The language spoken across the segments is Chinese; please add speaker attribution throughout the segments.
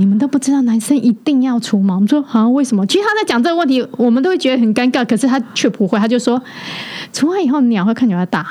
Speaker 1: 你们都不知道男生一定要除毛？我们说好、为什么？其实他在讲这个问题，我们都会觉得很尴尬，可是他却不会，他就说除完以后鸟会看起来大。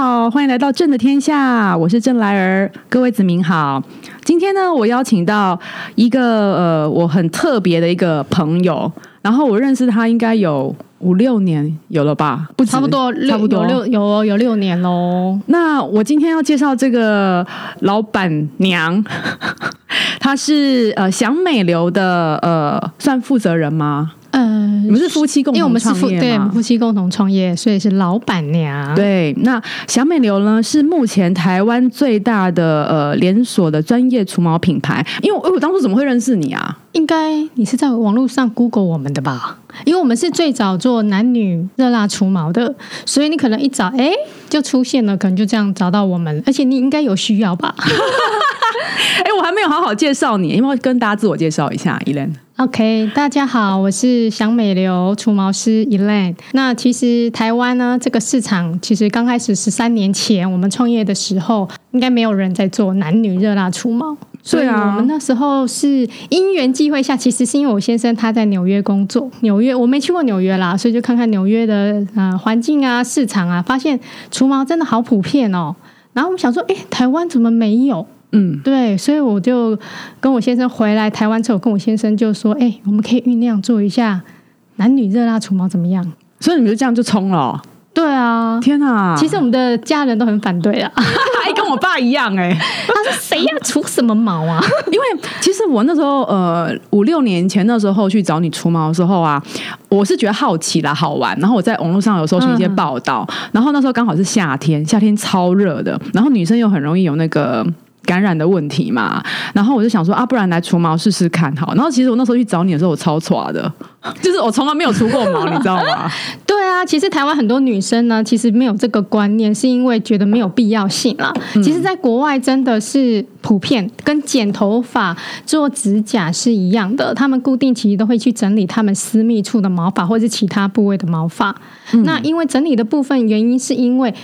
Speaker 2: 好，欢迎来到正的天下，我是郑来儿，各位子民好。今天呢，我邀请到一个呃，我很特别的一个朋友，然后我认识他应该有五六年有了吧，不
Speaker 1: 差不多
Speaker 2: 差不多
Speaker 1: 有六有有六年喽。
Speaker 2: 那我今天要介绍这个老板娘，她是呃祥美流的呃算负责人吗？
Speaker 1: 呃，
Speaker 2: 你们是夫妻共
Speaker 1: 因为我们是
Speaker 2: 同创业
Speaker 1: 夫对我们
Speaker 2: 吗？
Speaker 1: 夫妻共同创业，所以是老板娘。
Speaker 2: 对，那小美流呢是目前台湾最大的呃连锁的专业除毛品牌。因为我我当初怎么会认识你啊？
Speaker 1: 应该你是在网络上 Google 我们的吧？因为我们是最早做男女热辣除毛的，所以你可能一找哎就出现了，可能就这样找到我们，而且你应该有需要吧
Speaker 2: 哎，我还没有好好介绍你，因为跟大家自我介绍一下，Elen。
Speaker 1: ？OK，大家好，我是祥美流除毛师 Elaine。那其实台湾呢这个市场，其实刚开始十三年前我们创业的时候，应该没有人在做男女热辣除毛。所以
Speaker 2: 对啊
Speaker 1: 我们那时候是因缘际会下，其实是因为我先生他在纽约工作，纽约我没去过纽约啦，所以就看看纽约的呃环境啊、市场啊，发现除毛真的好普遍哦。然后我们想说，哎，台湾怎么没有？
Speaker 2: 嗯，
Speaker 1: 对，所以我就跟我先生回来台湾之后，跟我先生就说，哎，我们可以酝酿做一下男女热辣除毛怎么样？
Speaker 2: 所以你们就这样就冲了哦、
Speaker 1: 对啊，
Speaker 2: 天哪！
Speaker 1: 其实我们的家人都很反对啊，
Speaker 2: 还跟我爸一样哎、
Speaker 1: 他说谁要除什么毛啊？
Speaker 2: 因为其实我那时候呃五六年前那时候去找你除毛的时候啊，我是觉得好奇啦，好玩。然后我在网络上有搜寻一些报道，然后那时候刚好是夏天，夏天超热的，然后女生又很容易有那个。感染的问题嘛，然后我就想说啊，不然来除毛试试看好。然后其实我那时候去找你的时候，我超挫的，就是我从来没有除过毛，你知道吗？
Speaker 1: 对啊，其实台湾很多女生呢，其实没有这个观念，是因为觉得没有必要性啦。其实，在国外真的是普遍，跟剪头发、做指甲是一样的，他们固定期都会去整理他们私密处的毛发或者是其他部位的毛发。那因为整理的部分原因是因为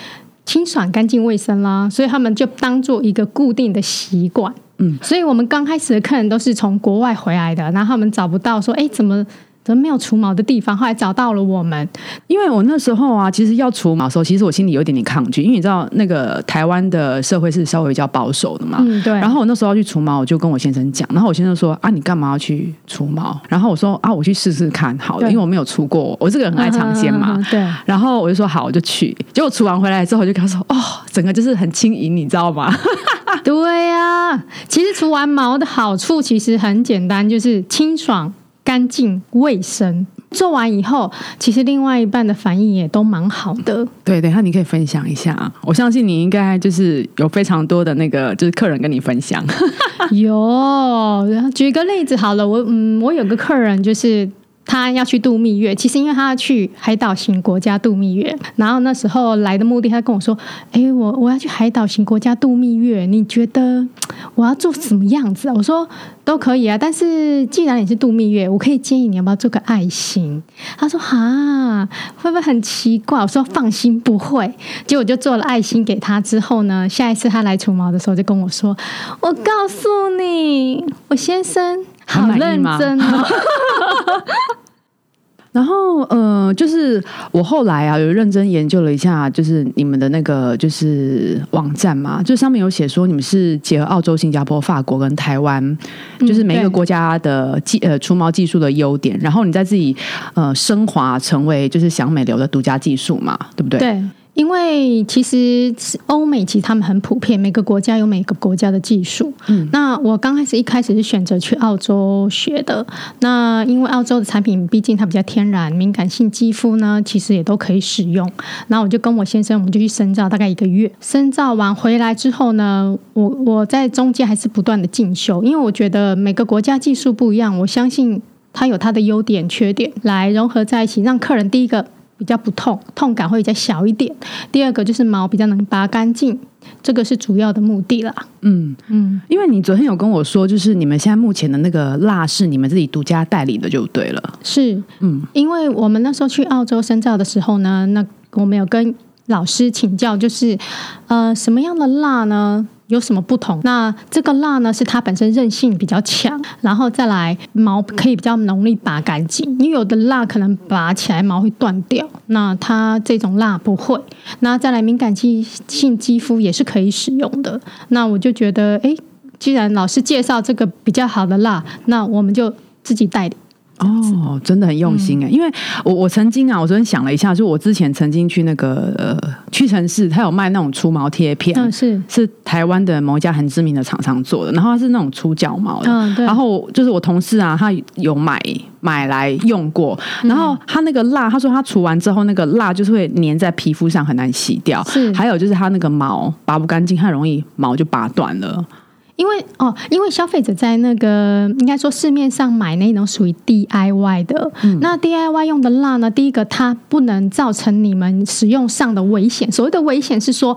Speaker 1: 清爽、干净、卫生啦，所以他们就当做一个固定的习惯。
Speaker 2: 嗯，
Speaker 1: 所以我们刚开始的客人都是从国外回来的，然后他们找不到说，哎，怎么怎么没有除毛的地方，后来找到了我们。
Speaker 2: 因为我那时候啊，其实要除毛的时候，其实我心里有一点点抗拒，因为你知道那个台湾的社会是稍微比较保守的嘛。
Speaker 1: 嗯，对。
Speaker 2: 然后我那时候要去除毛，我就跟我先生讲，然后我先生说啊，你干嘛要去除毛？然后我说啊，我去试试看好了，因为我没有除过，我这个人很爱尝鲜嘛。
Speaker 1: 对，
Speaker 2: 然后我就说好，我就去。结果除完回来之后，我就跟他说，哦，整个就是很轻盈，你知道吗？
Speaker 1: 对呀、其实除完毛的好处其实很简单，就是清爽、干净、卫生。做完以后，其实另外一半的反应也都蛮好的。
Speaker 2: 对，等一下你可以分享一下，我相信你应该就是有非常多的那个就是客人跟你分享。
Speaker 1: 有，举个例子好了，我嗯，我有个客人就是。他要去度蜜月，其实因为他要去海岛型国家度蜜月，然后那时候来的目的，他跟我说：“哎，我我要去海岛型国家度蜜月，你觉得我要做什么样子啊？”我说：“都可以啊，但是既然你是度蜜月，我可以建议你要不要做个爱心？”他说：“哈，会不会很奇怪？”我说：“放心，不会。”结果就做了爱心给他之后呢，下一次他来除毛的时候就跟我说：“我告诉你，我先生好
Speaker 2: 很
Speaker 1: 认真哦。
Speaker 2: 然后呃，就是我后来啊有认真研究了一下，就是你们的那个就是网站嘛，就上面有写说你们是结合澳洲、新加坡、法国跟台湾，就是每一个国家的技呃除毛技术的优点，然后你再自己呃升华成为就是享美流的独家技术嘛，对不对？
Speaker 1: 对，因为其实欧美其实他们很普遍，每个国家有每个国家的技术。
Speaker 2: 嗯
Speaker 1: 那我刚开始一开始是选择去澳洲学的，那因为澳洲的产品毕竟它比较天然，敏感性肌肤呢其实也都可以使用。然后我就跟我先生，我们就去深造，大概一个月。深造完回来之后呢，我我在中间还是不断的进修，因为我觉得每个国家技术不一样，我相信它有它的优点、缺点，来融合在一起，让客人第一个比较不痛，痛感会比较小一点。第二个就是毛比较能拔干净，这个是主要的目的啦。
Speaker 2: 嗯，
Speaker 1: 嗯，
Speaker 2: 因为你昨天有跟我说，就是你们现在目前的那个蜡是你们自己独家代理的，就对了。
Speaker 1: 是
Speaker 2: 嗯，
Speaker 1: 因为我们那时候去澳洲深造的时候呢，那我们有跟老师请教，就是呃什么样的蜡呢？有什么不同？那这个蜡呢，是它本身韧性比较强，然后再来毛可以比较容易拔干净。因为有的蜡可能拔起来毛会断掉，那它这种蜡不会。那再来敏感肌性肌肤也是可以使用的。那我就觉得，哎，既然老师介绍这个比较好的蜡，那我们就自己代理。
Speaker 2: 哦，真的很用心哎、因为我我曾经啊，我昨天想了一下，就我之前曾经去那个呃屈臣氏，他有卖那种除毛贴片，
Speaker 1: 嗯，是，
Speaker 2: 是台湾的某一家很知名的厂商做的，然后它是那种除脚毛的，
Speaker 1: 嗯，对。
Speaker 2: 然后就是我同事啊，他有买买来用过，然后他那个蜡，他说他除完之后，那个蜡就是会粘在皮肤上，很难洗掉。
Speaker 1: 是
Speaker 2: 还有就是他那个毛拔不干净，很容易毛就拔断了。
Speaker 1: 因为哦，因为消费者在那个应该说市面上买那种属于 DIY 的，那 DIY 用的蜡呢，第一个它不能造成你们使用上的危险。所谓的危险是说，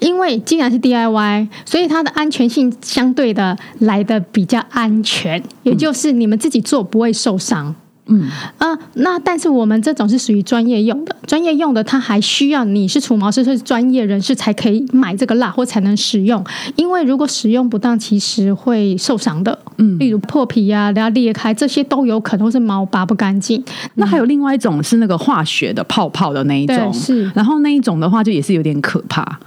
Speaker 1: 因为既然是 DIY，所以它的安全性相对的来的比较安全，也就是你们自己做不会受伤。
Speaker 2: 嗯，
Speaker 1: 啊，那但是我们这种是属于专业用的，专业用的它还需要你是除毛师是专业人士才可以买这个蜡或才能使用，因为如果使用不当，其实会受伤的，
Speaker 2: 嗯。
Speaker 1: 例如破皮呀、然后裂开，这些都有可能是毛拔不干净。
Speaker 2: 那还有另外一种是那个化学的泡泡的那一种，
Speaker 1: 是。
Speaker 2: 然后那一种的话就也是有点可怕。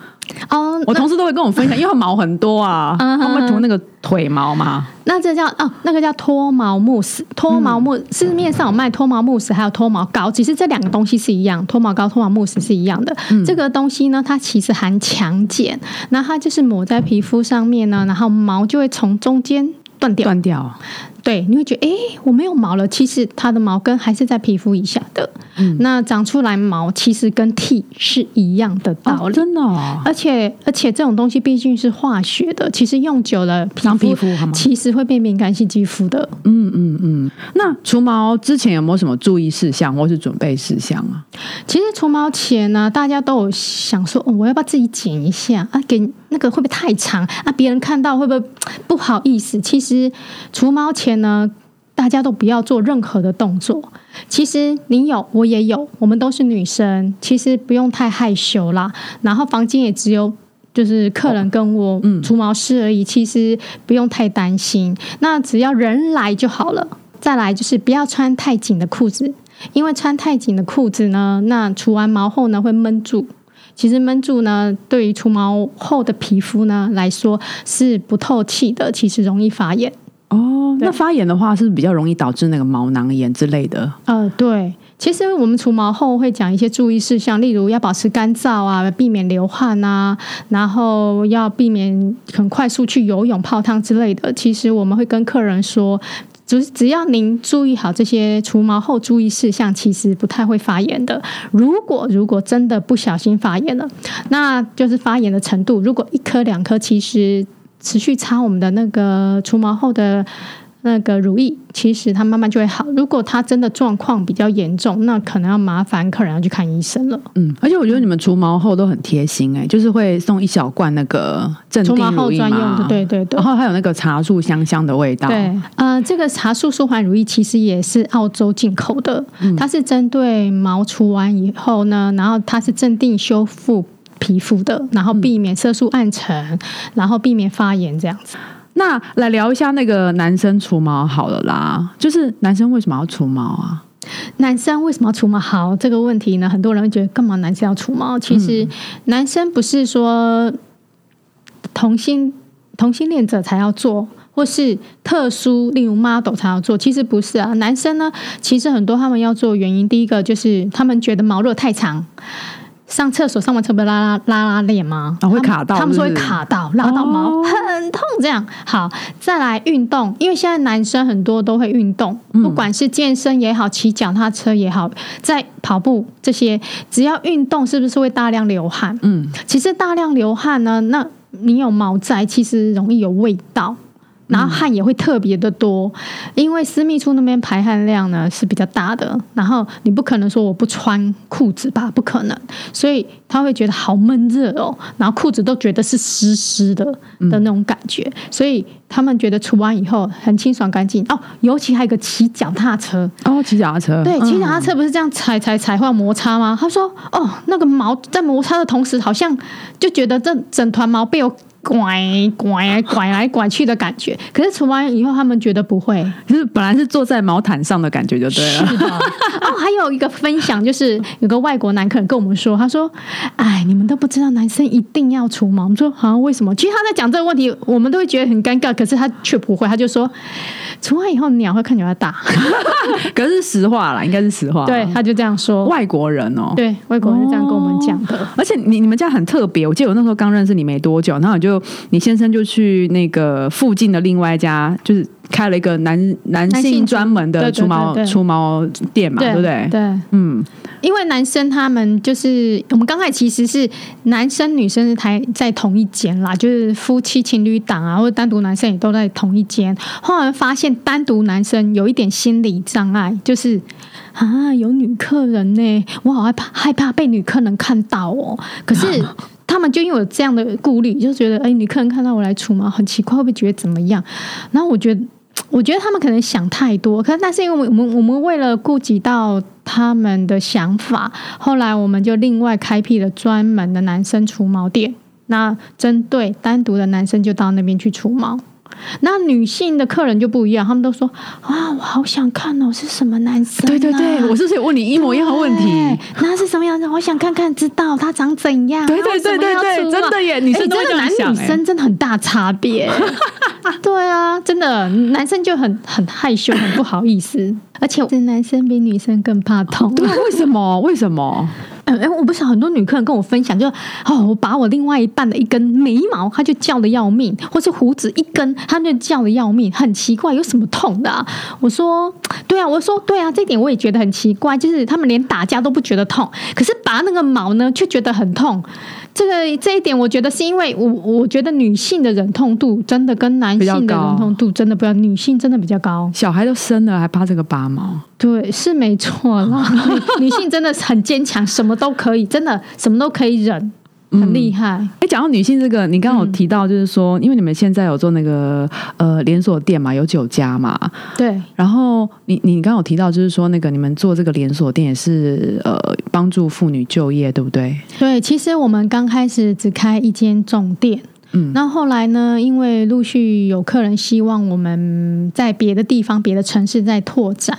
Speaker 1: 哦，那
Speaker 2: 我同事都会跟我分享，因为毛很多啊，他们会涂那个腿毛嘛。
Speaker 1: 那这叫哦，那个叫脱毛慕斯，脱毛慕、市面上有卖脱毛慕斯，还有脱毛膏，其实这两个东西是一样，脱毛膏、脱毛慕斯是一样的。这个东西呢，它其实含强碱，那它就是抹在皮肤上面呢，然后毛就会从中间断掉。
Speaker 2: 断掉，
Speaker 1: 对，你会觉得，哎，我没有毛了，其实它的毛根还是在皮肤以下的。嗯那长出来毛其实跟剃是一样的道
Speaker 2: 哦，
Speaker 1: 理。
Speaker 2: 真的哦，
Speaker 1: 而且而且这种东西毕竟是化学的，其实用久了皮
Speaker 2: 伤
Speaker 1: 肤
Speaker 2: 皮肤？
Speaker 1: 其实会变敏感性肌肤的。
Speaker 2: 嗯嗯嗯。那除毛之前有没有什么注意事项或是准备事项啊？
Speaker 1: 其实除毛前呢，大家都有想说，哦，我要不要自己剪一下啊？给那个会不会太长啊？别人看到会不会不好意思？其实除毛前呢，大家都不要做任何的动作。其实你有，我也有，我们都是女生，其实不用太害羞啦。然后房间也只有。就是客人跟我
Speaker 2: 嗯
Speaker 1: 除毛师而已，其实不用太担心。那只要人来就好了。再来就是不要穿太紧的裤子，因为穿太紧的裤子呢，那除完毛后呢会闷住。其实闷住呢，对于除毛后的皮肤呢来说是不透气的，其实容易发炎。
Speaker 2: 哦，那发炎的话，是不是比较容易导致那个毛囊炎之类的？
Speaker 1: 呃，对，其实我们除毛后会讲一些注意事项，例如要保持干燥啊，避免流汗啊，然后要避免很快速去游泳、泡汤之类的。其实我们会跟客人说。只只要您注意好这些除毛后注意事项，其实不太会发炎的。如果如果真的不小心发炎了，那就是发炎的程度。如果一颗两颗，其实持续擦我们的那个除毛后的那个乳液，其实它慢慢就会好。如果它真的状况比较严重，那可能要麻烦客人要去看医生了。
Speaker 2: 嗯，而且我觉得你们除毛后都很贴心哎、就是会送一小罐那个镇
Speaker 1: 除
Speaker 2: 定
Speaker 1: 专用的，
Speaker 2: 嘛，
Speaker 1: 对对对
Speaker 2: 然。后还有那个茶树香香的味道，
Speaker 1: 对，呃，这个茶树舒缓乳液其实也是澳洲进口的，
Speaker 2: 嗯
Speaker 1: 它是针对毛除完以后呢，然后它是镇定修复皮肤的，然后避免色素暗沉，然后避免发炎这样子。
Speaker 2: 那来聊一下那个男生除毛好了啦，就是男生为什么要除毛啊？
Speaker 1: 男生为什么要除毛？好，这个问题呢，很多人会觉得干嘛男生要除毛？其实男生不是说同性同性恋者才要做，或是特殊，例如 model 才要做。其实不是啊，男生呢，其实很多他们要做的原因，第一个就是他们觉得毛如果太长。上厕所上完厕不拉拉拉拉链吗？
Speaker 2: 哦会卡到
Speaker 1: 他们说会卡到，拉到毛、
Speaker 2: 哦
Speaker 1: 很痛。这样好，再来运动，因为现在男生很多都会运动，不管是健身也好，骑脚踏车也好，在跑步这些，只要运动，是不是会大量流汗？
Speaker 2: 嗯，
Speaker 1: 其实大量流汗呢，那你有毛在，其实容易有味道。然后汗也会特别的多，因为私密处那边排汗量呢是比较大的，然后你不可能说我不穿裤子吧，不可能，所以他会觉得好闷热哦，然后裤子都觉得是湿湿的的那种感觉，所以他们觉得除完以后很清爽干净。哦。尤其还有一个骑脚踏车，
Speaker 2: 哦，骑脚踏车，
Speaker 1: 对，
Speaker 2: 嗯
Speaker 1: 骑脚踏车不是这样踩踩踩会有摩擦吗？他说哦，那个毛在摩擦的同时，好像就觉得这整团毛被我拐拐拐来拐去的感觉。可是除完以后，他们觉得不会。
Speaker 2: 就是本来是坐在毛毯上的感觉就对了。
Speaker 1: 是的。哦，还有一个分享就是有个外国男客人跟我们说，他说：“哎，你们都不知道男生一定要除毛。”我们说：“好、像为什么？”其实他在讲这个问题，我们都会觉得很尴尬，可是他却不会，他就说：“除完以后鸟会看起来大。
Speaker 2: 可是实话啦，应该是实话。
Speaker 1: 对，他就这样说。
Speaker 2: 外国人哦、
Speaker 1: 对，外国人是这样跟我们讲的。
Speaker 2: 而且你你们家很特别，我记得我那时候刚认识你没多久，然后你就你先生就去那个附近的另外一家，就是开了一个男男
Speaker 1: 男性
Speaker 2: 性专门的除毛除毛店嘛，对不对？
Speaker 1: 对，
Speaker 2: 嗯，
Speaker 1: 因为男生他们就是我们刚才其实是男生女生是台在同一间啦，就是夫妻情侣档啊，或者单独男生也都在同一间。后来发现单独男生有一点心理障碍，就是啊有女客人呢，我好害怕害怕被女客人看到哦。可是 他们就因为有这样的顾虑，就觉得哎，女客人看到我来除毛很奇怪，会不会觉得怎么样？然后我觉得。我觉得他们可能想太多，可是但是因为我们我们为了顾及到他们的想法，后来我们就另外开辟了专门的男生除毛店。那针对单独的男生就到那边去除毛，那女性的客人就不一样，他们都说啊，我好想看哦，是什么男生、啊？
Speaker 2: 对对对，我是不是有问你一模一样的问题？
Speaker 1: 那是什么样子？我想看看，知道他长怎样。
Speaker 2: 对对对对对，真的耶，女生
Speaker 1: 真的男。女生真的很大差别。对啊，真的，男生就很很害羞，很不好意思，而且是男生比女生更怕痛。
Speaker 2: 对啊，为什么？为什么？
Speaker 1: 哎、我不想很多女客人跟我分享，就哦，我把我另外一半的一根眉毛，他就叫的要命，或是胡子一根，他就叫的要命，很奇怪，有什么痛的、我说，对啊，我说对啊，这点我也觉得很奇怪，就是他们连打架都不觉得痛，可是拔那个毛呢，却觉得很痛。这个这一点，我觉得是因为我我觉得女性的忍痛度真的跟男性的忍痛度真的不一样，女性真的比较高。
Speaker 2: 小孩都生了，还怕这个拔毛？
Speaker 1: 对，是没错啦。女女性真的很坚强，什么都可以，真的什么都可以忍，很厉害。
Speaker 2: 哎，讲到女性这个，你刚刚有提到，就是说，因为你们现在有做那个呃连锁店嘛，有九家嘛，
Speaker 1: 对
Speaker 2: 然后你你刚刚有提到，就是说那个你们做这个连锁店也是呃帮助妇女就业，对不对？
Speaker 1: 对，其实我们刚开始只开一间总店。
Speaker 2: 嗯
Speaker 1: 那后来呢？因为陆续有客人希望我们在别的地方、别的城市再拓展，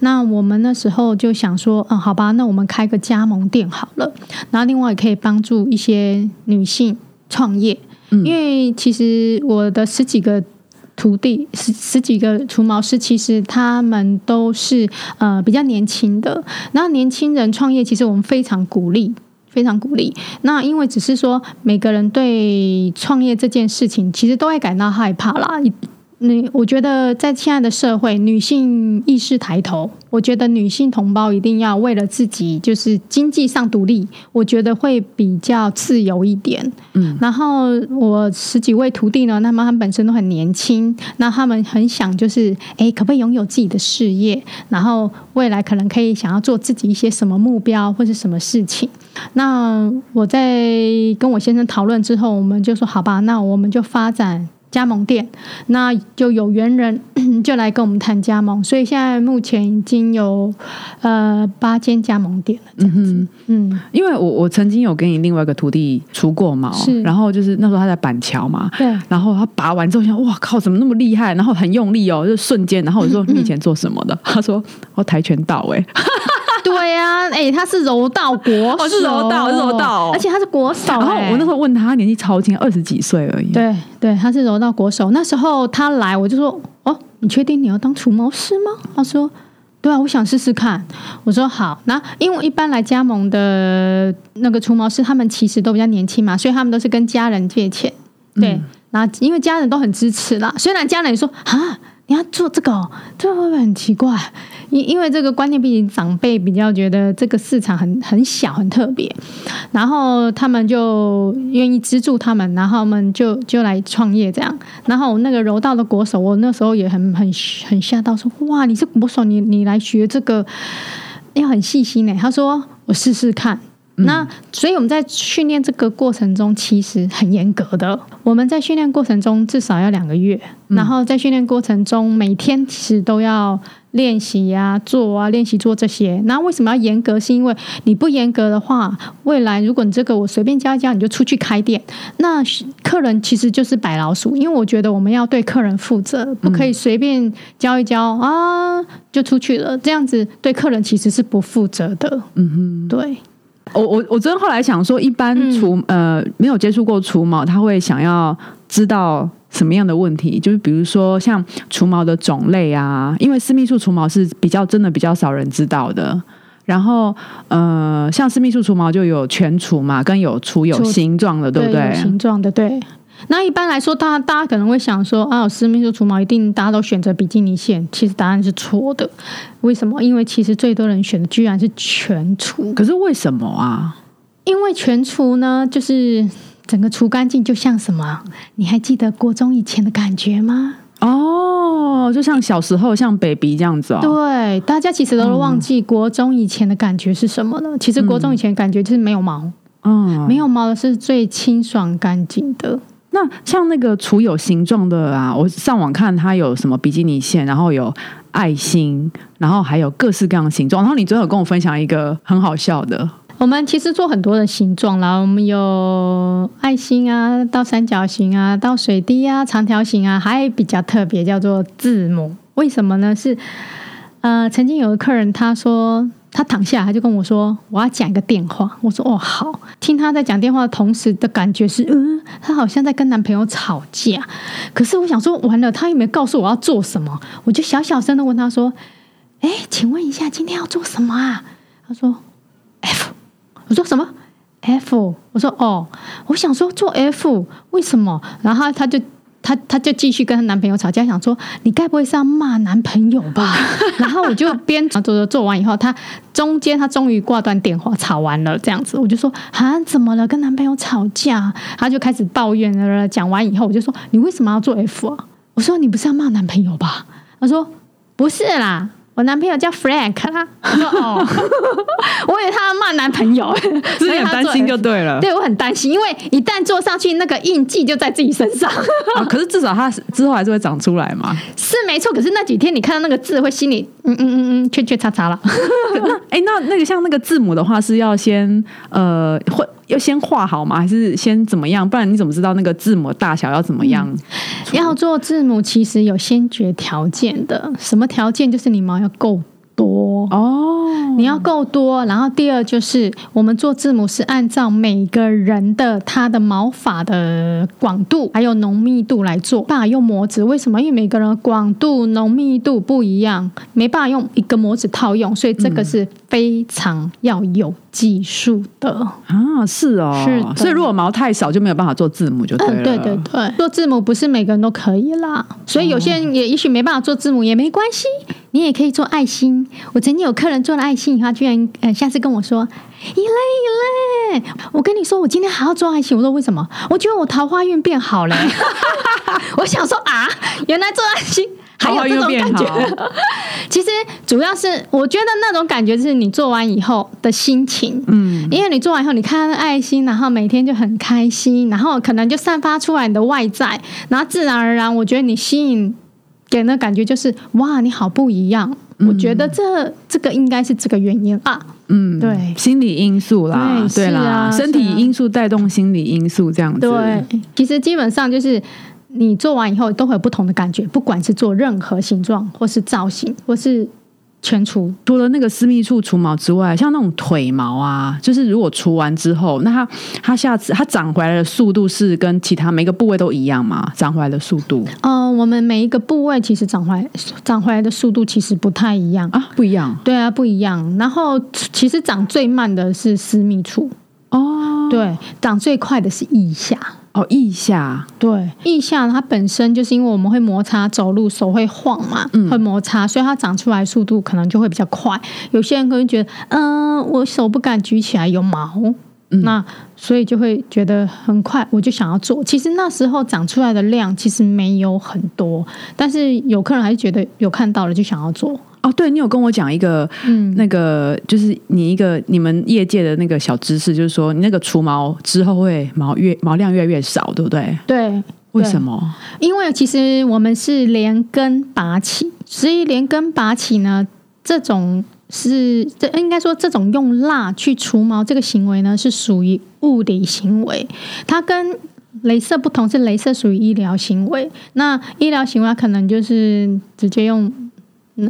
Speaker 1: 那我们那时候就想说，嗯，好吧，那我们开个加盟店好了。然后另外也可以帮助一些女性创业，
Speaker 2: 嗯
Speaker 1: 因为其实我的十几个。徒弟十十几个除毛师，其实他们都是呃比较年轻的。那年轻人创业，其实我们非常鼓励，非常鼓励。那因为只是说每个人对创业这件事情，其实都会感到害怕啦。你我觉得在现在的社会，女性意识抬头，我觉得女性同胞一定要为了自己就是经济上独立，我觉得会比较自由一点。
Speaker 2: 嗯，
Speaker 1: 然后我十几位徒弟呢，那么他们本身都很年轻，那他们很想就是，哎，可不可以拥有自己的事业？然后未来可能可以想要做自己一些什么目标或是什么事情。那我在跟我先生讨论之后，我们就说好吧，那我们就发展加盟店，那就有缘人 就来跟我们谈加盟，所以现在目前已经有呃八间加盟店了，这样子。嗯，
Speaker 2: 因为我我曾经有跟你另外一个徒弟除过毛
Speaker 1: 是，
Speaker 2: 然后就是那时候他在板桥嘛，
Speaker 1: 对。
Speaker 2: 然后他拔完之后想，哇靠，怎么那么厉害？然后很用力哦，就瞬间。然后我说 你以前做什么的？他说我跆拳道哎、
Speaker 1: 对呀、哎、他是柔道国手，
Speaker 2: 哦是柔道是柔道哦
Speaker 1: 而且他是国手、
Speaker 2: 然后
Speaker 1: 哎
Speaker 2: 我那时候问他，他年纪超轻，二十几岁而已。
Speaker 1: 对对，他是柔道国手。那时候他来，我就说：“哦，你确定你要当除毛师吗？”他说：“对啊，我想试试看。”我说：“好。”那因为一般来加盟的那个除毛师，他们其实都比较年轻嘛，所以他们都是跟家人借钱。对，然后因为家人都很支持啦，虽然家人说：“啊，你要做这个、哦，这会不会很奇怪？因因为这个观念，毕竟长辈比较觉得这个市场很很小、很特别，然后他们就愿意资助他们，然后他们就就来创业这样。然后那个柔道的国手，我那时候也很很很吓到，说哇，你是国手，你你来学这个要很细心呢。他说我试试看。那所以我们在训练这个过程中，其实很严格的。我们在训练过程中至少要两个月，然后在训练过程中每天其实都要练习呀、做啊、练习做这些。那为什么要严格？是因为你不严格的话，未来如果你这个我随便教一教，你就出去开店，那客人其实就是白老鼠。因为我觉得我们要对客人负责，不可以随便教一教啊就出去了，这样子对客人其实是不负责的。嗯哼，对。
Speaker 2: 我我我昨天后来想说，一般除呃没有接触过除毛，他会想要知道什么样的问题？就是比如说像除毛的种类啊，因为私密处除毛是比较真的比较少人知道的。然后呃，像私密处除毛就有全除嘛，跟有除有形状的，对不对？
Speaker 1: 形状的对。那一般来说，大家大家可能会想说啊，私密处除毛一定大家都选择比基尼线，其实答案是错的。为什么？因为其实最多人选的居然是全除。
Speaker 2: 可是为什么啊？
Speaker 1: 因为全除呢，就是整个除干净，就像什么？你还记得国中以前的感觉吗？
Speaker 2: 哦，就像小时候像 baby 这样子哦。
Speaker 1: 对，大家其实都忘记国中以前的感觉是什么了。其实国中以前感觉就是没有毛，嗯，没有毛的是最清爽干净的。
Speaker 2: 那像那个除有形状的啊，我上网看它有什么比基尼线，然后有爱心，然后还有各式各样的形状。然后你最后跟我分享一个很好笑的。
Speaker 1: 我们其实做很多的形状啦，我们有爱心啊，到三角形啊，到水滴啊，长条形啊，还比较特别叫做字母。为什么呢？是呃，曾经有个客人他说。他躺下，他就跟我说：“我要讲一个电话。”我说：“哦，好。”听他在讲电话的同时的感觉是，嗯，他好像在跟男朋友吵架。可是我想说，完了，他有没有告诉我要做什么？我就小小声的问他说：“哎，请问一下，今天要做什么啊？”他说：“F。”我说：“什么？F？” 我说：“哦，我想说做 F，为什么？”然后他就。她她就继续跟她男朋友吵架，想说你该不会是要骂男朋友吧？然后我就边做做做完以后，她中间她终于挂断电话，吵完了这样子，我就说啊怎么了？跟男朋友吵架？她就开始抱怨了。讲完以后，我就说你为什么要做 F 啊？我说你不是要骂男朋友吧？她说不是啦。我男朋友叫 Frank 啦，哦，我以为他要骂男朋友，
Speaker 2: 所以很担心就对了。
Speaker 1: 对我很担心，因为一旦坐上去，那个印记就在自己身上。
Speaker 2: 可是至少他 之后还是会长出来嘛。
Speaker 1: 是没错，可是那几天你看到那个字，会心里嗯嗯嗯嗯，圈圈叉叉了。
Speaker 2: 那哎，那那个像那个字母的话，是要先呃会。要先画好吗？还是先怎么样？不然你怎么知道那个字母大小要怎么样？
Speaker 1: 要做字母，其实有先决条件的。什么条件？就是你毛要够。多哦，你要够多，然后第二就是我们做字母是按照每个人的他的毛发的广度还有浓密度来做，办法用模子。为什么？因为每个人广度、浓密度不一样，没办法用一个模子套用，所以这个是非常要有技术的
Speaker 2: 啊。是哦，
Speaker 1: 是。
Speaker 2: 所以如果毛太少，就没有办法做字母，就对了。
Speaker 1: 对对对，做字母不是每个人都可以啦，所以有些人也也许没办法做字母也没关系。你也可以做爱心。我曾经有客人做了爱心，他居然呃下次跟我说：“一类一类。”我跟你说，我今天还要做爱心。我说为什么？我觉得我桃花运变好了。我想说啊，原来做爱心还有这种感觉。其实主要是我觉得那种感觉是你做完以后的心情。嗯，因为你做完以后，你看爱心，然后每天就很开心，然后可能就散发出来你的外在，然后自然而然，我觉得你吸引。给人的感觉就是哇，你好不一样。我觉得这这个应该是这个原因啊。嗯，对，
Speaker 2: 心理因素啦，对啦，身体因素带动心理因素这样子。
Speaker 1: 对，其实基本上就是你做完以后都会有不同的感觉，不管是做任何形状，或是造型，或是。全除，
Speaker 2: 除了那个私密处除毛之外，像那种腿毛啊，就是如果除完之后，那它它下次它长回来的速度是跟其他每个部位都一样吗？长回来的速度？
Speaker 1: 哦，我们每一个部位其实长回来长回来的速度其实不太一样
Speaker 2: 啊，不一样。
Speaker 1: 对啊，不一样。然后其实长最慢的是私密处哦，对，长最快的是腋下。
Speaker 2: 哦，腋下，
Speaker 1: 对，腋下它本身就是因为我们会摩擦走路，手会晃嘛，会摩擦，所以它长出来速度可能就会比较快。有些人可能觉得，嗯、我手不敢举起来，有毛，那所以就会觉得很快，我就想要做。其实那时候长出来的量其实没有很多，但是有客人还是觉得有看到了就想要做。
Speaker 2: 哦，对你有跟我讲一个，
Speaker 1: 嗯，
Speaker 2: 那个就是你一个你们业界的那个小知识，就是说你那个除毛之后会毛越毛量越来越少，对不对？
Speaker 1: 对，
Speaker 2: 为什么？
Speaker 1: 因为其实我们是连根拔起，所以连根拔起呢，这种是这应该说这种用蜡去除毛这个行为呢，是属于物理行为，它跟。镭射不同，是镭射属于医疗行为，那医疗行为可能就是直接用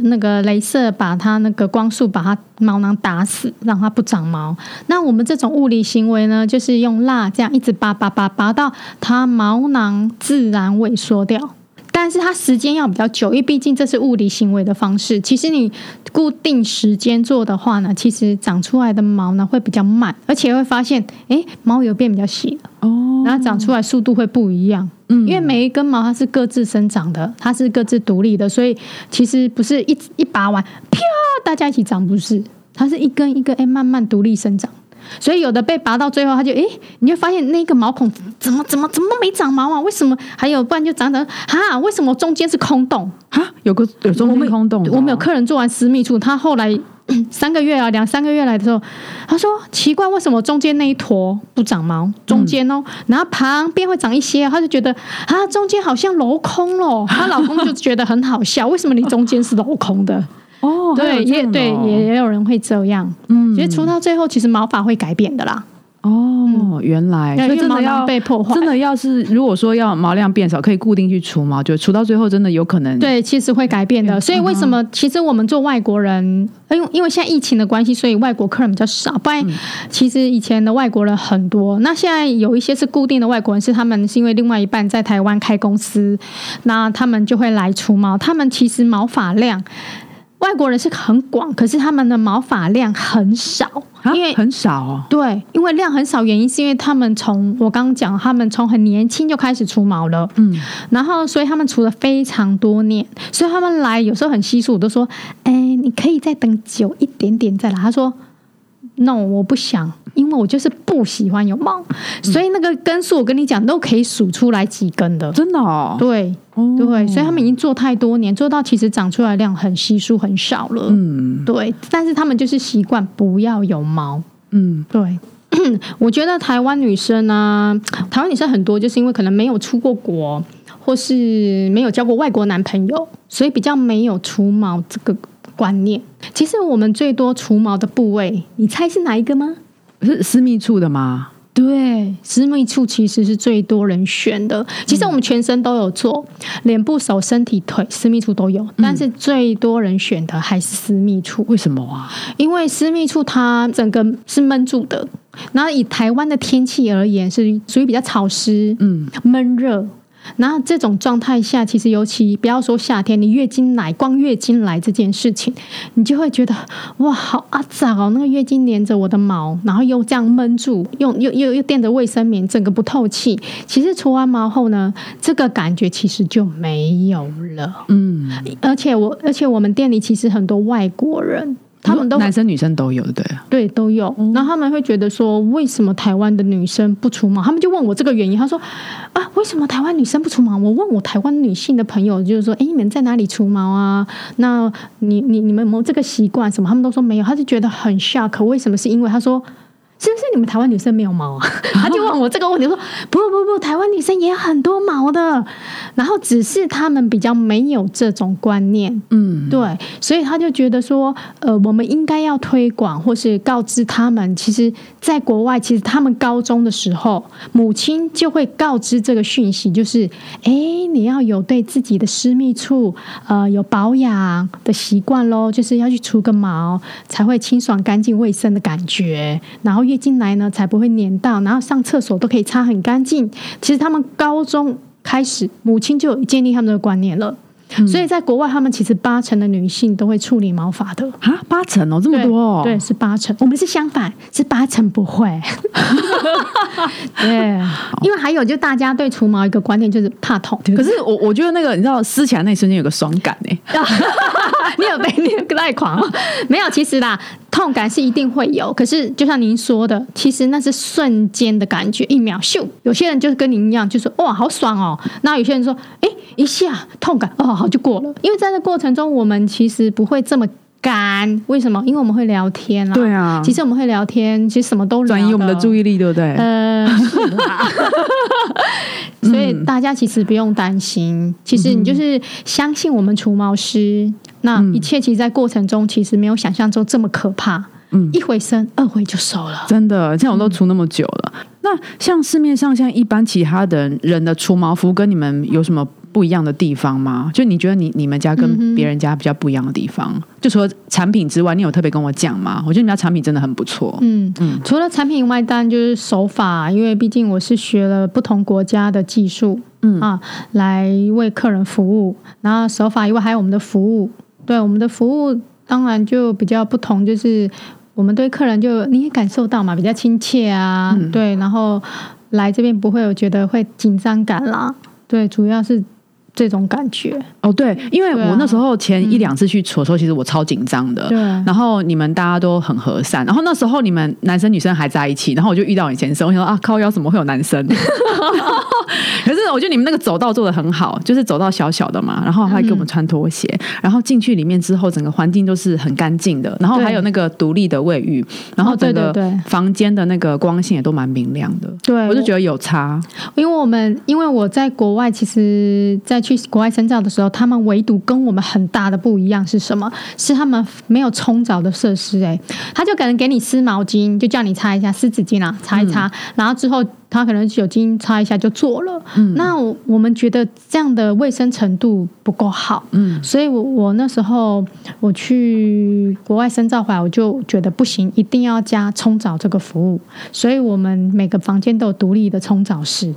Speaker 1: 那个镭射把它那个光束把它毛囊打死，让它不长毛。那我们这种物理行为呢，就是用蜡这样一直拔拔拔拔到它毛囊自然萎缩掉。但是它时间要比较久，因为毕竟这是物理行为的方式。其实你固定时间做的话呢，其实长出来的毛呢会比较慢，而且会发现，哎，毛有变比较细了，
Speaker 2: 哦，
Speaker 1: 然后长出来速度会不一样。
Speaker 2: 嗯
Speaker 1: 因为每一根毛它是各自生长的，它是各自独立的，所以其实不是一一拔完，啪，大家一起长，不是，它是一根一根哎慢慢独立生长。所以有的被拔到最后，他就诶，你就发现那个毛孔怎么怎么怎么都没长毛啊？为什么？还有不然就长长哈？为什么中间是空洞？
Speaker 2: 哈，有个有中间空洞
Speaker 1: 我们有客人做完私密处，他后来 三个月啊，两三个月来的时候，他说奇怪，为什么中间那一坨不长毛？中间哦，然后旁边会长一些，他就觉得啊，中间好像镂空了。她老公就觉得很好笑，为什么你中间是镂空的？
Speaker 2: 哦，
Speaker 1: 对，也对，
Speaker 2: 哦
Speaker 1: 也也有人会这样。
Speaker 2: 嗯
Speaker 1: 其实除到最后，其实毛发会改变的啦。
Speaker 2: 哦，原来所以真的要
Speaker 1: 被破坏
Speaker 2: 真的要是如果说要毛量变少，可以固定去除毛，就除到最后真的有可能
Speaker 1: 对，其实会改变的。所以为什么？其实我们做外国人，因为因为现在疫情的关系，所以外国客人比较少。不然，其实以前的外国人很多。那现在有一些是固定的外国人，是他们是因为另外一半在台湾开公司，那他们就会来除毛。他们其实毛发量。外国人是很广，可是他们的毛发量很少，
Speaker 2: 啊
Speaker 1: 因为
Speaker 2: 很少哦。
Speaker 1: 对，因为量很少，原因是因为他们从我刚刚讲，他们从很年轻就开始除毛了，
Speaker 2: 嗯，
Speaker 1: 然后所以他们除了非常多年，所以他们来有时候很稀疏，我都说，哎，你可以再等久一点点再来。他说，no，我不想，因为我就是不喜欢有毛，所以那个根数我跟你讲都可以数出来几根的，
Speaker 2: 真的哦，
Speaker 1: 对
Speaker 2: 哦。
Speaker 1: 对，所以他们已经做太多年，做到其实长出来量很稀疏很少了，
Speaker 2: 嗯。
Speaker 1: 对，但是他们就是习惯不要有毛。
Speaker 2: 嗯，
Speaker 1: 对，我觉得台湾女生呢、台湾女生很多就是因为可能没有出过国，或是没有交过外国男朋友，所以比较没有除毛这个观念。其实我们最多除毛的部位，你猜是哪一个吗？
Speaker 2: 是私密处的吗？
Speaker 1: 对，私密处其实是最多人选的。其实我们全身都有做，脸部、手、身体、腿，私密处都有，但是最多人选的还是私密处。
Speaker 2: 为什么啊？
Speaker 1: 因为私密处它整个是闷住的，然后以台湾的天气而言，是属于比较潮湿、
Speaker 2: 嗯，
Speaker 1: 闷热。然后这种状态下，其实尤其不要说夏天，你月经来，光月经来这件事情，你就会觉得哇，好阿杂哦，那个月经连着我的毛，然后又这样闷住，又又又又垫着卫生棉，整个不透气。其实除完毛后呢，这个感觉其实就没有了。
Speaker 2: 嗯，
Speaker 1: 而且我，而且我们店里其实很多外国人，他们都
Speaker 2: 男生女生都有，对了。
Speaker 1: 对，都有。然后他们会觉得说，为什么台湾的女生不除毛？他们就问我这个原因。他说啊，为什么台湾女生不除毛？我问我台湾女性的朋友，就是说，哎，你们在哪里除毛啊？那你你你们有没有这个习惯？什么？他们都说没有。他就觉得很 shock，为什么？是因为他说。是不是你们台湾女生没有毛啊？他就问我这个问题，我说不不不，台湾女生也很多毛的，然后只是他们比较没有这种观念，
Speaker 2: 嗯，
Speaker 1: 对，所以他就觉得说，呃，我们应该要推广或是告知他们，其实，在国外，其实他们高中的时候，母亲就会告知这个讯息，就是，哎，你要有对自己的私密处，呃，有保养的习惯喽，就是要去除个毛，才会清爽、干净、卫生的感觉，然后月经来呢才不会粘到，然后上厕所都可以擦很干净。其实他们高中开始，母亲就有建立他们的观念了。所以在国外，他们其实八成的女性都会处理毛发的。
Speaker 2: 啊，八成哦，这么多哦，
Speaker 1: 对，是八成。我们是相反，是八成不会。对，因为还有就大家对除毛一个观念就是怕痛，
Speaker 2: 可是我我觉得那个你知道撕起来那一瞬间有个爽感 哎，
Speaker 1: 你有被你有带狂吗？没有，其实啦，痛感是一定会有，可是就像您说的，其实那是瞬间的感觉，一秒咻。有些人就是跟您一样，就说哇好爽哦，那有些人说哎一下痛感哦好就过了，因为在这过程中我们其实不会这么干，为什么？因为我们会聊天啦。
Speaker 2: 对啊
Speaker 1: 其实我们会聊天，其实什么都聊
Speaker 2: 转移我们的注
Speaker 1: 意。
Speaker 2: 力，对不对？
Speaker 1: 呃，所以大家其实不用担心，其实你就是相信我们除毛师，那一切其实，在过程中其实没有想象中这么可怕。
Speaker 2: 嗯
Speaker 1: 一回生，二回就熟了。
Speaker 2: 真的，像我都除那么久了。那像市面上像一般其他的人的除毛服，跟你们有什么不一样的地方吗？就你觉得你你们家跟别人家比较不一样的地方？就除了产品之外，你有特别跟我讲吗？我觉得你们家产品真的很不错。
Speaker 1: 嗯嗯，除了产品以外，当然就是手法，因为毕竟我是学了不同国家的技术，
Speaker 2: 嗯
Speaker 1: 啊，来为客人服务。然后手法以外，还有我们的服务，对我们的服务当然就比较不同，就是我们对客人就你也感受到嘛，比较亲切啊，对，然后来这边不会有觉得会紧张感啦，对，主要是这种感觉，
Speaker 2: 哦，对，因为我那时候前一两次去除的时候，其实我超紧张的。
Speaker 1: 对，
Speaker 2: 然后你们大家都很和善，然后那时候你们男生女生还在一起，然后我就遇到你先生，我想说啊，靠腰怎么会有男生？可是我觉得你们那个走道做的很好，就是走道小小的嘛，然后还给我们穿拖鞋，然后进去里面之后，整个环境都是很干净的，然后还有那个独立的卫浴，然后整个房间的那个光线也都蛮明亮的，
Speaker 1: 对，
Speaker 2: 我就觉得有差。
Speaker 1: 因为我们因为我在国外，其实在去国外深造的时候，他们唯独跟我们很大的不一样是什么？是他们没有冲澡的设施、欸，他就可能给你湿毛巾，就叫你擦一下湿纸巾啊，擦一擦，然后之后他可能酒精擦一下就做了。那我我们觉得这样的卫生程度不够好，
Speaker 2: 嗯，
Speaker 1: 所以我我那时候我去国外深造回来，我就觉得不行，一定要加冲澡这个服务。所以我们每个房间都有独立的冲澡室。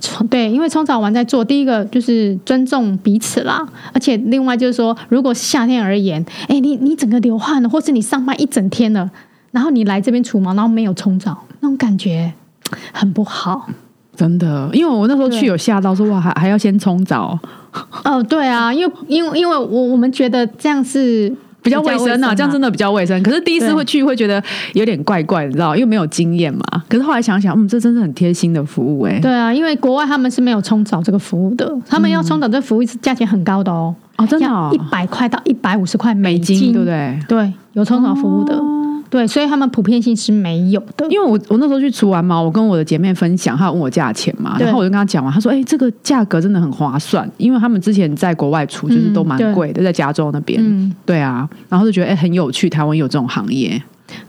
Speaker 1: 冲对，因为冲澡完再做，第一个就是尊重彼此啦，而且另外就是说，如果夏天而言，哎，你你整个流汗了，或是你上班一整天了，然后你来这边除毛，然后没有冲澡，那种感觉很不好。
Speaker 2: 真的，因为我那时候去有吓到，说哇，还还要先冲澡，
Speaker 1: 哦，对啊，因为因为因为我我们觉得这样是
Speaker 2: 比较卫生啊，这样真的比较卫生。可是第一次会去会觉得有点怪怪，你知道，因为没有经验嘛。可是后来想想，嗯，这真是很贴心的服务哎、
Speaker 1: 对啊，因为国外他们是没有冲澡这个服务的，他们要冲澡这个服务是价钱很高的哦，
Speaker 2: 哦，真的、哦。
Speaker 1: 一，百块到一百五十块美
Speaker 2: 美金
Speaker 1: 金，
Speaker 2: 对不对？
Speaker 1: 对，有冲澡服务的，
Speaker 2: 哦
Speaker 1: 对，所以他们普遍性是没有的。
Speaker 2: 因为我我那时候去除完毛，我跟我的姐妹分享，她有问我价钱嘛，然后我就跟她讲完，她说：“哎、这个价格真的很划算，因为他们之前在国外除就是都蛮贵的，在加州那边，
Speaker 1: 嗯，
Speaker 2: 对啊，然后就觉得哎、很有趣，台湾有这种行业，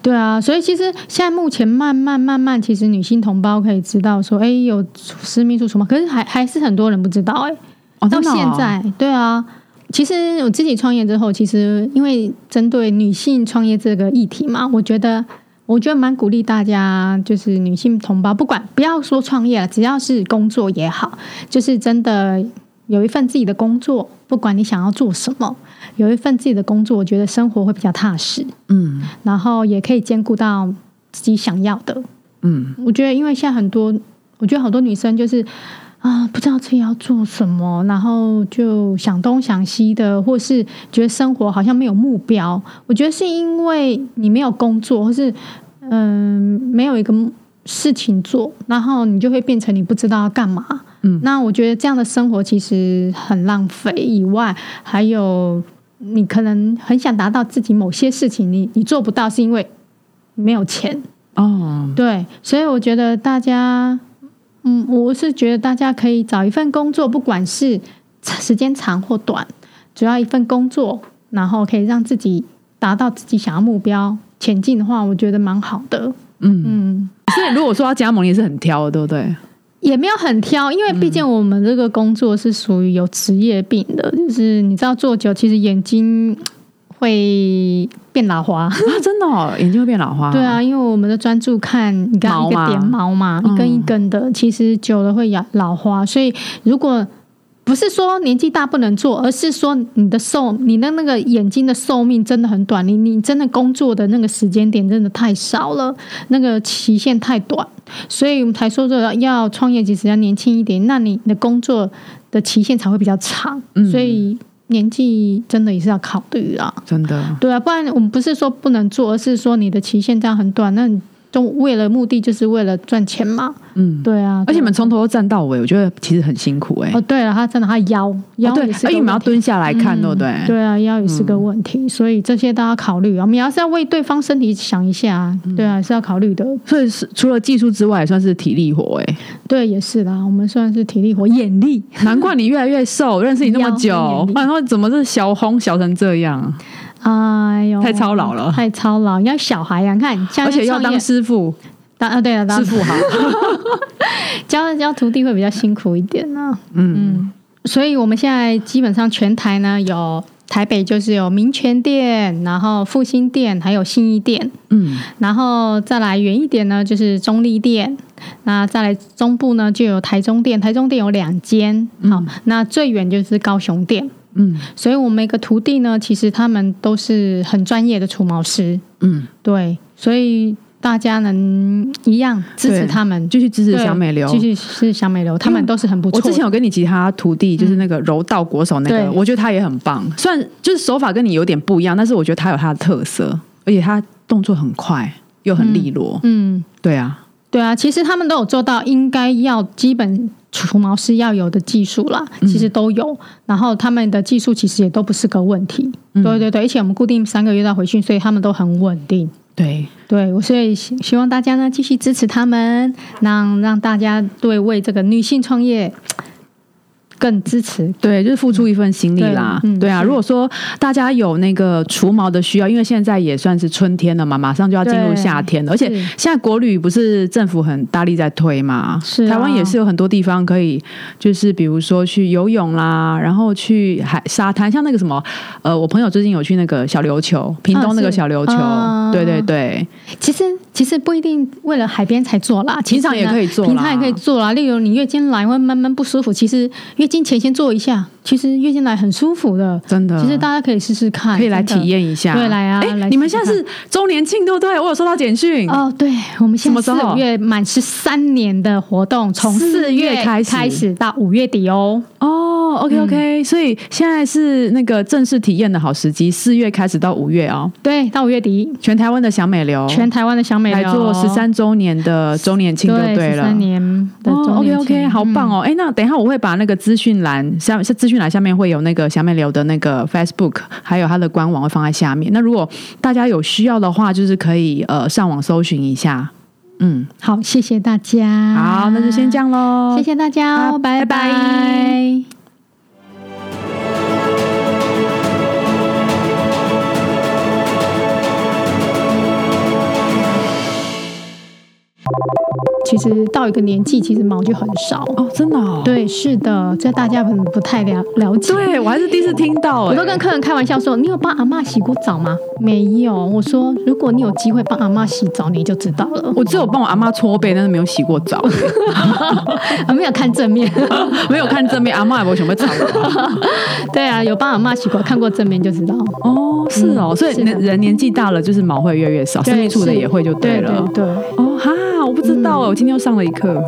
Speaker 1: 对啊，所以其实现在目前慢慢慢慢，其实女性同胞可以知道说，哎，有私密处除毛，可是还还是很多人不知道、哎，
Speaker 2: 哦，
Speaker 1: 到现在，对啊。其实我自己创业之后，其实因为针对女性创业这个议题嘛，我觉得我觉得蛮鼓励大家，就是女性同胞，不管不要说创业了，只要是工作也好，就是真的有一份自己的工作，不管你想要做什么，有一份自己的工作，我觉得生活会比较踏实，
Speaker 2: 嗯
Speaker 1: 然后也可以兼顾到自己想要的。
Speaker 2: 嗯，
Speaker 1: 我觉得，因为现在很多，我觉得好多女生就是啊，不知道自己要做什么，然后就想东想西的，或是觉得生活好像没有目标。我觉得是因为你没有工作，或是嗯、没有一个事情做，然后你就会变成你不知道要干嘛。
Speaker 2: 嗯
Speaker 1: 那我觉得这样的生活其实很浪费，以外还有你可能很想达到自己某些事情，你你做不到，是因为没有钱。
Speaker 2: 哦，
Speaker 1: 对，所以我觉得大家，嗯，我是觉得大家可以找一份工作，不管是时间长或短，只要一份工作，然后可以让自己达到自己想要目标前进的话，我觉得蛮好的。
Speaker 2: 嗯，
Speaker 1: 嗯，
Speaker 2: 所以如果说要加盟，也是很挑的，对不对？
Speaker 1: 也没有很挑，因为毕竟我们这个工作是属于有职业病的，就是你知道做久，其实眼睛会变老花。
Speaker 2: 啊，真的哦，眼睛会变老花，
Speaker 1: 对，啊，因为我们的专注看你刚刚一个点毛嘛，
Speaker 2: 嗯
Speaker 1: 一根一根的，其实久了会老老花。所以如果不是说年纪大不能做，而是说你的寿，你的那个眼睛的寿命真的很短，你你真的工作的那个时间点真的太少了，那个期限太短，所以我们才说这要创业，其实要年轻一点，那你的工作的期限才会比较长，所以年纪真的也是要考虑啊。
Speaker 2: 真的，
Speaker 1: 对啊，不然我们不是说不能做，而是说你的期限这样很短，那你都为了目的就是为了赚钱嘛。
Speaker 2: 嗯。
Speaker 1: 对啊，
Speaker 2: 而且你们从头站到尾，我觉得其实很辛苦哎、
Speaker 1: 哦，对了，他真的他腰腰
Speaker 2: 哦对，
Speaker 1: 也是个
Speaker 2: 而且你们要蹲下来看，
Speaker 1: 嗯
Speaker 2: 对不对？
Speaker 1: 对啊，腰也是个问题，所以这些都要考虑啊。我们要是要为对方身体想一下对啊，是要考虑的。
Speaker 2: 所以是除了技术之外，也算是体力活哎、
Speaker 1: 对，也是啦，我们算是体力活，眼力。
Speaker 2: 难怪你越来越瘦，认识你那么久然后怎么是小红小成这样？
Speaker 1: 哎呦，
Speaker 2: 太操劳了。
Speaker 1: 太操劳。要小孩呀、你看，
Speaker 2: 而且要当师傅，
Speaker 1: 当啊，对了，当
Speaker 2: 师傅。好。
Speaker 1: 教教徒弟会比较辛苦一点呢、
Speaker 2: 嗯，
Speaker 1: 所以我们现在基本上全台呢有台北就是有民权店，然后复兴店，还有信义店，
Speaker 2: 嗯，
Speaker 1: 然后再来远一点呢就是中立店，那再来中部呢就有台中店，台中店有两间，好，那最远就是高雄店。
Speaker 2: 嗯
Speaker 1: 所以我们每个徒弟呢，其实他们都是很专业的除毛师，
Speaker 2: 嗯，
Speaker 1: 对，所以大家能一样支持他们，
Speaker 2: 继续支持小美流。
Speaker 1: 继续是小美流，他们都是很不错的。
Speaker 2: 我之前有跟你其他徒弟，就是那个柔道国手那个，
Speaker 1: 对
Speaker 2: 我觉得他也很棒。虽然就是手法跟你有点不一样，但是我觉得他有他的特色，而且他动作很快又很利落。
Speaker 1: 嗯，
Speaker 2: 对啊，
Speaker 1: 对啊，其实他们都有做到应该要基本除毛师要有的技术啦，
Speaker 2: 嗯
Speaker 1: 其实都有。然后他们的技术其实也都不是个问题。
Speaker 2: 嗯
Speaker 1: 对对对，而且我们固定三个月要回训，所以他们都很稳定。
Speaker 2: 对，
Speaker 1: 对，我所以希希望大家呢继续支持他们，让让大家对为这个女性创业更支持。
Speaker 2: 对，就是付出一份心力啦。
Speaker 1: 对嗯
Speaker 2: 对啊，如果说大家有那个除毛的需要，因为现在也算是春天了嘛，马上就要进入夏天了，而且
Speaker 1: 是。
Speaker 2: 现在国旅不是政府很大力在推嘛，
Speaker 1: 是啊。
Speaker 2: 台湾也是有很多地方可以，就是比如说去游泳啦，然后去海沙滩，像那个什么，呃，我朋友最近有去那个小琉球，屏东那个小琉球，
Speaker 1: 啊。
Speaker 2: 对对对，
Speaker 1: 其实其实不一定为了海边才做啦，其实
Speaker 2: 平常也可以做
Speaker 1: 平常也可以做啦。例如你月经来会闷闷不舒服，其实月经前先做一下，其实月经来很舒服的。
Speaker 2: 真的，
Speaker 1: 其实大家可以试试看，
Speaker 2: 可以来体验一下。
Speaker 1: 对来啊
Speaker 2: 哎你们现在是周年庆对不对？我有收到简讯。
Speaker 1: 哦，对，我们现在四月满十三年的活动，从
Speaker 2: 四
Speaker 1: 四月
Speaker 2: 月开始
Speaker 1: 开始到五月底哦。
Speaker 2: 哦，OK OK，、所以现在是那个正式体验的好时机，四月开始到五月哦，
Speaker 1: 对，到五月底，
Speaker 2: 全台湾的小美流
Speaker 1: 全台湾的小美
Speaker 2: 来
Speaker 1: 流
Speaker 2: 做十三周年的周年庆就
Speaker 1: 对
Speaker 2: 了。
Speaker 1: 十三年的周
Speaker 2: 哦、
Speaker 1: 年
Speaker 2: OK OK，好棒
Speaker 1: 嗯
Speaker 2: 哦！哎、那等一下我会把那个资讯栏下是资讯栏下面会有那个小美流的那个 Facebook，还有它的官网会放在下面。那如果大家有需要的话，就是可以呃上网搜寻一下。嗯，
Speaker 1: 好，谢谢大家。
Speaker 2: 好，那就先这样喽。
Speaker 1: 谢谢大家哦，
Speaker 2: 好
Speaker 1: 拜
Speaker 2: 拜拜
Speaker 1: 拜其实到一个年纪，其实毛就很少。
Speaker 2: 哦，真的、哦。
Speaker 1: 对，是的，这大家可能不太了了解。
Speaker 2: 对，我还是第一次听到、哎
Speaker 1: 我都跟客人开玩笑说：“你有帮阿妈洗过澡吗？”没有。我说：“如果你有机会帮阿妈洗澡，你就知道了。
Speaker 2: 我只有帮我阿妈搓背，但是没有洗过澡，
Speaker 1: 啊，没有看正面。
Speaker 2: 没有看正面。阿妈也不会想被吵我。
Speaker 1: 对啊，有帮阿妈洗过，看过正面就知道。
Speaker 2: 哦，是哦，所以人人年纪大了，就是毛会越来越少，
Speaker 1: 对
Speaker 2: 生命处的也会就
Speaker 1: 对
Speaker 2: 了。
Speaker 1: 对对。
Speaker 2: 哦哈，我不知道哦，我今天又上了一课。